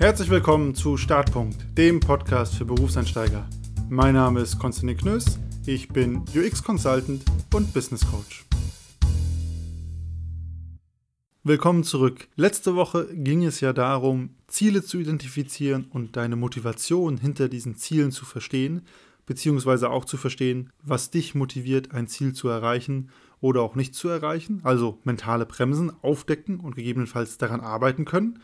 Herzlich willkommen zu Startpunkt, dem Podcast für Berufseinsteiger. Mein Name ist Konstantin Knöss, ich bin UX Consultant und Business Coach. Willkommen zurück. Letzte Woche ging es ja darum, Ziele zu identifizieren und deine Motivation hinter diesen Zielen zu verstehen, beziehungsweise auch zu verstehen, was dich motiviert, ein Ziel zu erreichen oder auch nicht zu erreichen, also mentale Bremsen aufdecken und gegebenenfalls daran arbeiten können.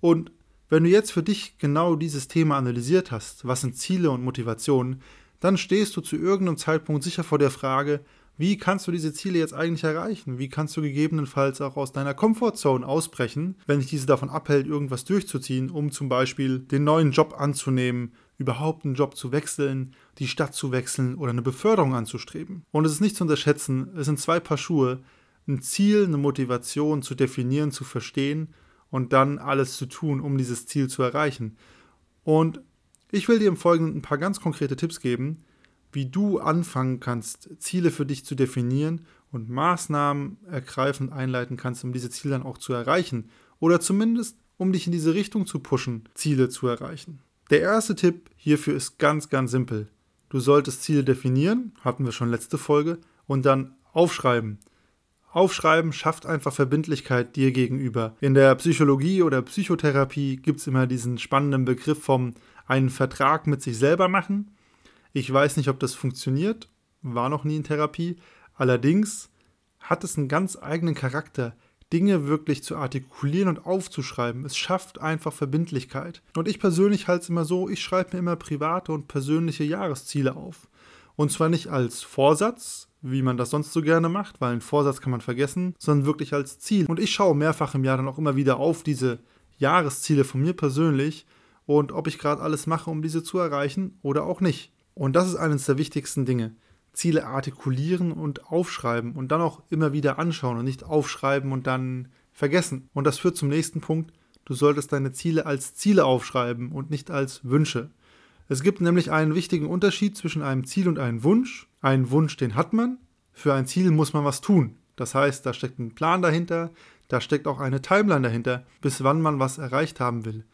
Und wenn du jetzt für dich genau dieses Thema analysiert hast, was sind Ziele und Motivationen, dann stehst du zu irgendeinem Zeitpunkt sicher vor der Frage, wie kannst du diese Ziele jetzt eigentlich erreichen? Wie kannst du gegebenenfalls auch aus deiner Comfortzone ausbrechen, wenn dich diese davon abhält, irgendwas durchzuziehen, um zum Beispiel den neuen Job anzunehmen, überhaupt einen Job zu wechseln, die Stadt zu wechseln oder eine Beförderung anzustreben? Und es ist nicht zu unterschätzen, es sind zwei Paar Schuhe, ein Ziel, eine Motivation zu definieren, zu verstehen und dann alles zu tun, um dieses Ziel zu erreichen. Und ich will dir im Folgenden ein paar ganz konkrete Tipps geben, wie du anfangen kannst, Ziele für dich zu definieren und Maßnahmen ergreifend einleiten kannst, um diese Ziele dann auch zu erreichen oder zumindest um dich in diese Richtung zu pushen, Ziele zu erreichen. Der erste Tipp hierfür ist ganz, ganz simpel. Du solltest Ziele definieren, hatten wir schon letzte Folge, und dann aufschreiben. Aufschreiben schafft einfach Verbindlichkeit dir gegenüber. In der Psychologie oder Psychotherapie gibt es immer diesen spannenden Begriff vom einen Vertrag mit sich selber machen. Ich weiß nicht, ob das funktioniert, war noch nie in Therapie. Allerdings hat es einen ganz eigenen Charakter, Dinge wirklich zu artikulieren und aufzuschreiben. Es schafft einfach Verbindlichkeit. Und ich persönlich halte es immer so, ich schreibe mir immer private und persönliche Jahresziele auf. Und zwar nicht als Vorsatz, wie man das sonst so gerne macht, weil einen Vorsatz kann man vergessen, sondern wirklich als Ziel. Und ich schaue mehrfach im Jahr dann auch immer wieder auf diese Jahresziele von mir persönlich und ob ich gerade alles mache, um diese zu erreichen oder auch nicht. Und das ist eines der wichtigsten Dinge. Ziele artikulieren und aufschreiben und dann auch immer wieder anschauen und nicht aufschreiben und dann vergessen. Und das führt zum nächsten Punkt. Du solltest deine Ziele als Ziele aufschreiben und nicht als Wünsche. Es gibt nämlich einen wichtigen Unterschied zwischen einem Ziel und einem Wunsch. Einen Wunsch, den hat man. Für ein Ziel muss man was tun. Das heißt, da steckt ein Plan dahinter, da steckt auch eine Timeline dahinter, bis wann man was erreicht haben will.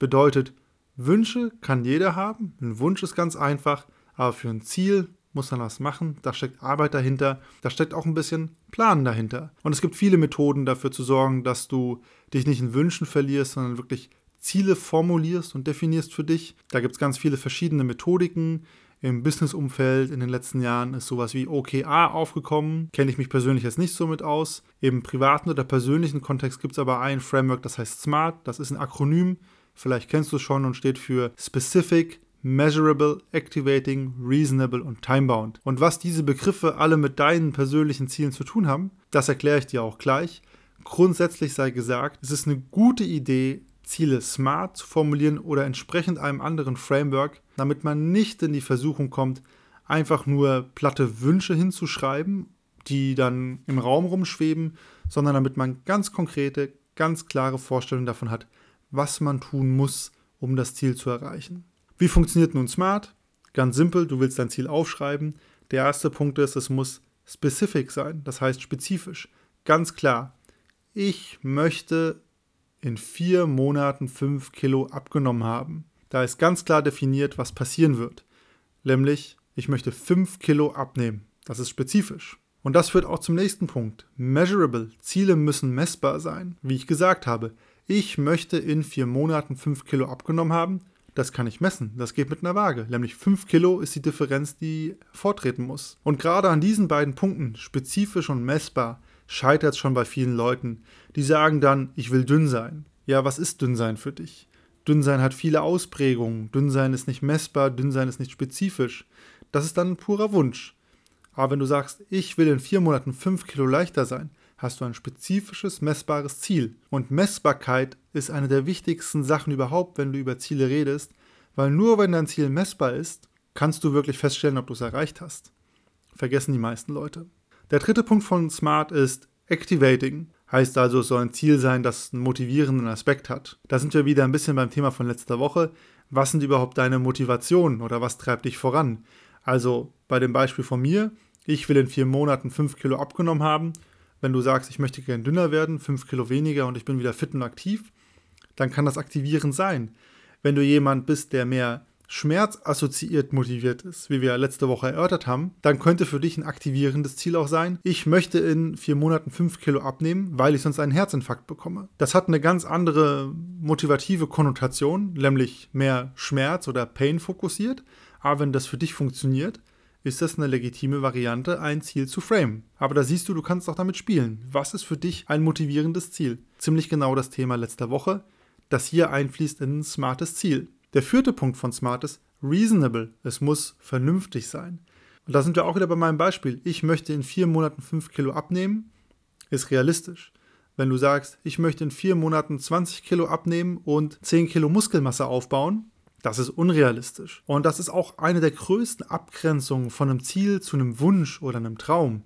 Bedeutet, Wünsche kann jeder haben. Ein Wunsch ist ganz einfach, aber für ein Ziel muss man was machen. Da steckt Arbeit dahinter, da steckt auch ein bisschen Plan dahinter. Und es gibt viele Methoden dafür zu sorgen, dass du dich nicht in Wünschen verlierst, sondern wirklich Ziele formulierst und definierst für dich. Da gibt es ganz viele verschiedene Methodiken. Im Business-Umfeld in den letzten Jahren ist sowas wie OKA aufgekommen. Kenne ich mich persönlich jetzt nicht so mit aus. Im privaten oder persönlichen Kontext gibt es aber ein Framework, das heißt SMART. Das ist ein Akronym. Vielleicht kennst du es schon und steht für Specific, Measurable, Activating, Reasonable und Timebound. Und was diese Begriffe alle mit deinen persönlichen Zielen zu tun haben, das erkläre ich dir auch gleich. Grundsätzlich sei gesagt, es ist eine gute Idee, Ziele smart zu formulieren oder entsprechend einem anderen Framework, damit man nicht in die Versuchung kommt, einfach nur platte Wünsche hinzuschreiben, die dann im Raum rumschweben, sondern damit man ganz konkrete, ganz klare Vorstellungen davon hat, was man tun muss, um das Ziel zu erreichen. Wie funktioniert nun Smart? Ganz simpel, du willst dein Ziel aufschreiben. Der erste Punkt ist, es muss specific sein, das heißt spezifisch. Ganz klar, ich möchte in vier Monaten fünf Kilo abgenommen haben. Da ist ganz klar definiert, was passieren wird. Nämlich, ich möchte fünf Kilo abnehmen. Das ist spezifisch. Und das führt auch zum nächsten Punkt. Measurable. Ziele müssen messbar sein. Wie ich gesagt habe, ich möchte in vier Monaten fünf Kilo abgenommen haben. Das kann ich messen. Das geht mit einer Waage. Nämlich 5 Kilo ist die Differenz, die vortreten muss. Und gerade an diesen beiden Punkten, spezifisch und messbar, scheitert es schon bei vielen Leuten. Die sagen dann, ich will dünn sein. Ja, was ist dünn sein für dich? Dünn sein hat viele Ausprägungen. Dünn sein ist nicht messbar, dünn sein ist nicht spezifisch. Das ist dann ein purer Wunsch. Aber wenn du sagst, ich will in vier Monaten fünf Kilo leichter sein, hast du ein spezifisches, messbares Ziel. Und Messbarkeit ist eine der wichtigsten Sachen überhaupt, wenn du über Ziele redest, weil nur wenn dein Ziel messbar ist, kannst du wirklich feststellen, ob du es erreicht hast. Vergessen die meisten Leute. Der dritte Punkt von Smart ist Activating. Heißt also, es soll ein Ziel sein, das einen motivierenden Aspekt hat. Da sind wir wieder ein bisschen beim Thema von letzter Woche. Was sind überhaupt deine Motivationen oder was treibt dich voran? Also bei dem Beispiel von mir, ich will in vier Monaten fünf Kilo abgenommen haben. Wenn du sagst, ich möchte gerne dünner werden, fünf Kilo weniger und ich bin wieder fit und aktiv, dann kann das aktivierend sein. Wenn du jemand bist, der mehr schmerzassoziiert motiviert ist, wie wir letzte Woche erörtert haben, dann könnte für dich ein aktivierendes Ziel auch sein, ich möchte in vier Monaten fünf Kilo abnehmen, weil ich sonst einen Herzinfarkt bekomme. Das hat eine ganz andere motivative Konnotation, nämlich mehr Schmerz oder Pain fokussiert. Aber wenn das für dich funktioniert, ist das eine legitime Variante, ein Ziel zu framen. Aber da siehst du, du kannst auch damit spielen. Was ist für dich ein motivierendes Ziel? Ziemlich genau das Thema letzter Woche, das hier einfließt in ein smartes Ziel. Der vierte Punkt von Smart ist reasonable. Es muss vernünftig sein. Und da sind wir auch wieder bei meinem Beispiel. Ich möchte in vier Monaten fünf Kilo abnehmen, ist realistisch. Wenn du sagst, ich möchte in vier Monaten 20 Kilo abnehmen und 10 Kilo Muskelmasse aufbauen, das ist unrealistisch. Und das ist auch eine der größten Abgrenzungen von einem Ziel zu einem Wunsch oder einem Traum.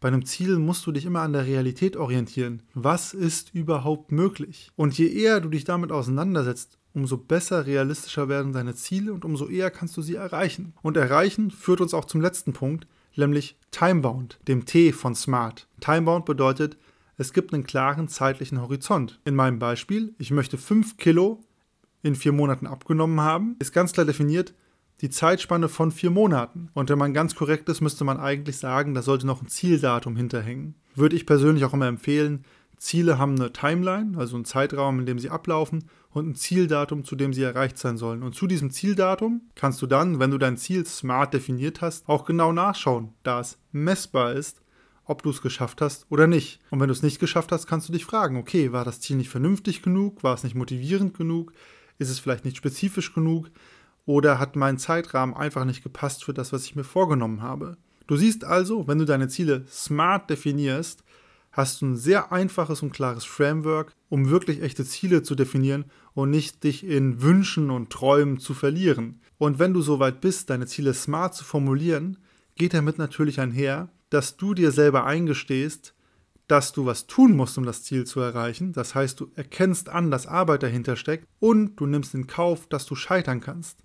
Bei einem Ziel musst du dich immer an der Realität orientieren. Was ist überhaupt möglich? Und je eher du dich damit auseinandersetzt, umso besser realistischer werden deine Ziele und umso eher kannst du sie erreichen. Und erreichen führt uns auch zum letzten Punkt, nämlich Timebound, dem T von Smart. Timebound bedeutet, es gibt einen klaren zeitlichen Horizont. In meinem Beispiel, ich möchte 5 Kilo in vier Monaten abgenommen haben, ist ganz klar definiert die Zeitspanne von vier Monaten. Und wenn man ganz korrekt ist, müsste man eigentlich sagen, da sollte noch ein Zieldatum hinterhängen. Würde ich persönlich auch immer empfehlen, Ziele haben eine Timeline, also einen Zeitraum, in dem sie ablaufen und ein Zieldatum, zu dem sie erreicht sein sollen. Und zu diesem Zieldatum kannst du dann, wenn du dein Ziel smart definiert hast, auch genau nachschauen, da es messbar ist, ob du es geschafft hast oder nicht. Und wenn du es nicht geschafft hast, kannst du dich fragen, okay, war das Ziel nicht vernünftig genug? War es nicht motivierend genug? Ist es vielleicht nicht spezifisch genug? Oder hat mein Zeitrahmen einfach nicht gepasst für das, was ich mir vorgenommen habe? Du siehst also, wenn du deine Ziele smart definierst, hast du ein sehr einfaches und klares Framework, um wirklich echte Ziele zu definieren und nicht dich in Wünschen und Träumen zu verlieren. Und wenn du soweit bist, deine Ziele smart zu formulieren, geht damit natürlich einher, dass du dir selber eingestehst, dass du was tun musst, um das Ziel zu erreichen. Das heißt, du erkennst an, dass Arbeit dahinter steckt und du nimmst in Kauf, dass du scheitern kannst.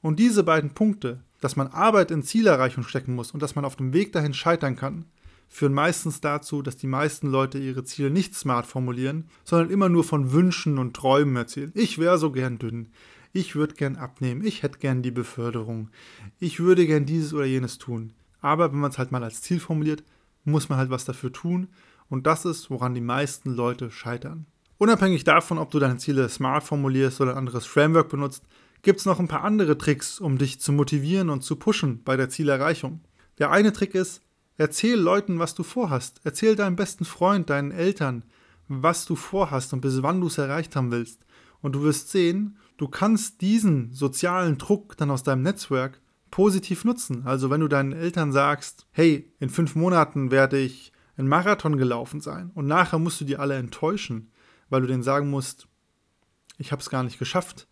Und diese beiden Punkte, dass man Arbeit in Zielerreichung stecken muss und dass man auf dem Weg dahin scheitern kann, führen meistens dazu, dass die meisten Leute ihre Ziele nicht smart formulieren, sondern immer nur von Wünschen und Träumen erzählen. Ich wäre so gern dünn. Ich würde gern abnehmen. Ich hätte gern die Beförderung. Ich würde gern dieses oder jenes tun. Aber wenn man es halt mal als Ziel formuliert, muss man halt was dafür tun. Und das ist, woran die meisten Leute scheitern. Unabhängig davon, ob du deine Ziele smart formulierst oder ein anderes Framework benutzt, gibt es noch ein paar andere Tricks, um dich zu motivieren und zu pushen bei der Zielerreichung. Der eine Trick ist, Erzähl Leuten, was du vorhast. Erzähl deinem besten Freund, deinen Eltern, was du vorhast und bis wann du es erreicht haben willst. Und du wirst sehen, du kannst diesen sozialen Druck dann aus deinem Netzwerk positiv nutzen. Also wenn du deinen Eltern sagst, hey, in fünf Monaten werde ich einen Marathon gelaufen sein und nachher musst du die alle enttäuschen, weil du denen sagen musst, ich habe es gar nicht geschafft.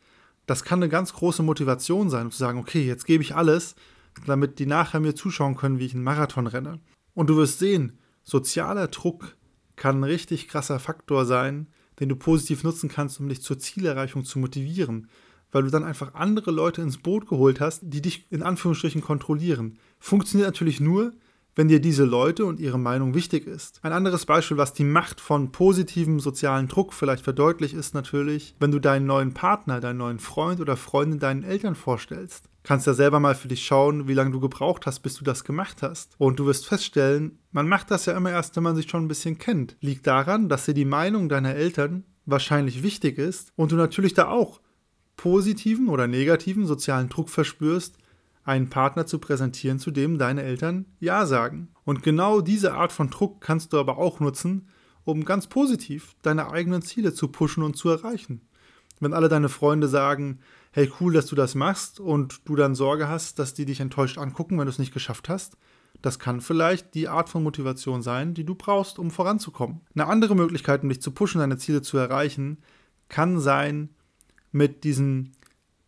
Das kann eine ganz große Motivation sein, um zu sagen, okay, jetzt gebe ich alles damit die nachher mir zuschauen können, wie ich einen Marathon renne. Und du wirst sehen, sozialer Druck kann ein richtig krasser Faktor sein, den du positiv nutzen kannst, um dich zur Zielerreichung zu motivieren, weil du dann einfach andere Leute ins Boot geholt hast, die dich in Anführungsstrichen kontrollieren. Funktioniert natürlich nur, wenn dir diese Leute und ihre Meinung wichtig ist. Ein anderes Beispiel, was die Macht von positivem sozialen Druck vielleicht verdeutlicht, ist natürlich, wenn du deinen neuen Partner, deinen neuen Freund oder Freundin deinen Eltern vorstellst. Kannst ja selber mal für dich schauen, wie lange du gebraucht hast, bis du das gemacht hast. Und du wirst feststellen, man macht das ja immer erst, wenn man sich schon ein bisschen kennt. Liegt daran, dass dir die Meinung deiner Eltern wahrscheinlich wichtig ist und du natürlich da auch positiven oder negativen sozialen Druck verspürst, einen Partner zu präsentieren, zu dem deine Eltern Ja sagen. Und genau diese Art von Druck kannst du aber auch nutzen, um ganz positiv deine eigenen Ziele zu pushen und zu erreichen. Wenn alle deine Freunde sagen, hey cool, dass du das machst und du dann Sorge hast, dass die dich enttäuscht angucken, wenn du es nicht geschafft hast, das kann vielleicht die Art von Motivation sein, die du brauchst, um voranzukommen. Eine andere Möglichkeit, um dich zu pushen, deine Ziele zu erreichen, kann sein, mit diesen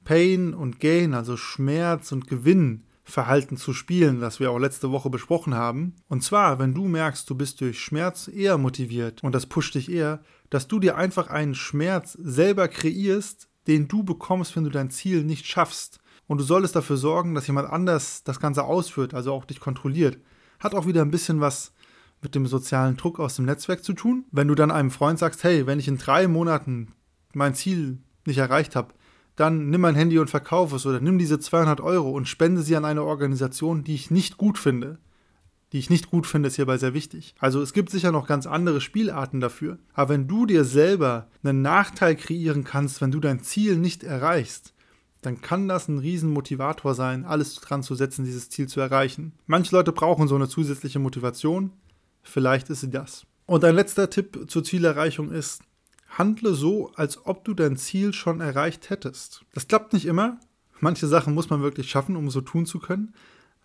Pain und Gain, also Schmerz und Gewinn, Verhalten zu spielen, das wir auch letzte Woche besprochen haben. Und zwar, wenn du merkst, du bist durch Schmerz eher motiviert und das pusht dich eher, dass du dir einfach einen Schmerz selber kreierst, den du bekommst, wenn du dein Ziel nicht schaffst. Und du solltest dafür sorgen, dass jemand anders das Ganze ausführt, also auch dich kontrolliert. Hat auch wieder ein bisschen was mit dem sozialen Druck aus dem Netzwerk zu tun. Wenn du dann einem Freund sagst, hey, wenn ich in drei Monaten mein Ziel nicht erreicht habe, dann nimm mein Handy und verkauf es oder nimm diese 200 Euro und spende sie an eine Organisation, die ich nicht gut finde. Die ich nicht gut finde, ist hierbei sehr wichtig. Also es gibt sicher noch ganz andere Spielarten dafür. Aber wenn du dir selber einen Nachteil kreieren kannst, wenn du dein Ziel nicht erreichst, dann kann das ein Riesenmotivator sein, alles dran zu setzen, dieses Ziel zu erreichen. Manche Leute brauchen so eine zusätzliche Motivation. Vielleicht ist sie das. Und ein letzter Tipp zur Zielerreichung ist, handle so, als ob du dein Ziel schon erreicht hättest. Das klappt nicht immer. Manche Sachen muss man wirklich schaffen, um so tun zu können.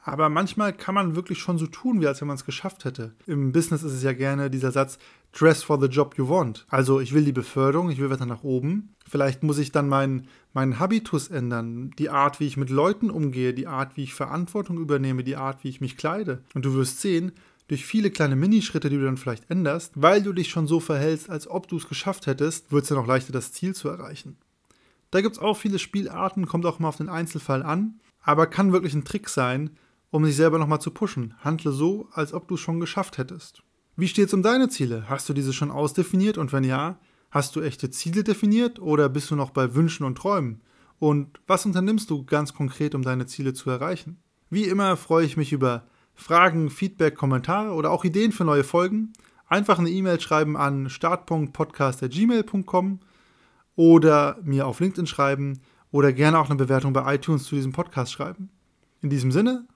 Aber manchmal kann man wirklich schon so tun, wie als wenn man es geschafft hätte. Im Business ist es ja gerne dieser Satz, dress for the job you want. Also ich will die Beförderung, ich will weiter nach oben. Vielleicht muss ich dann meinen, meinen Habitus ändern, die Art, wie ich mit Leuten umgehe, die Art, wie ich Verantwortung übernehme, die Art, wie ich mich kleide. Und du wirst sehen, durch viele kleine Minischritte, die du dann vielleicht änderst, weil du dich schon so verhältst, als ob du es geschafft hättest, wird es dann auch leichter, das Ziel zu erreichen. Da gibt es auch viele Spielarten, kommt auch mal auf den Einzelfall an, aber kann wirklich ein Trick sein, um sich selber nochmal zu pushen. Handle so, als ob du es schon geschafft hättest. Wie steht es um deine Ziele? Hast du diese schon ausdefiniert und wenn ja, hast du echte Ziele definiert oder bist du noch bei Wünschen und Träumen? Und was unternimmst du ganz konkret, um deine Ziele zu erreichen? Wie immer freue ich mich über Fragen, Feedback, Kommentare oder auch Ideen für neue Folgen, einfach eine E-Mail schreiben an start.podcast.gmail.com oder mir auf LinkedIn schreiben oder gerne auch eine Bewertung bei iTunes zu diesem Podcast schreiben. In diesem Sinne,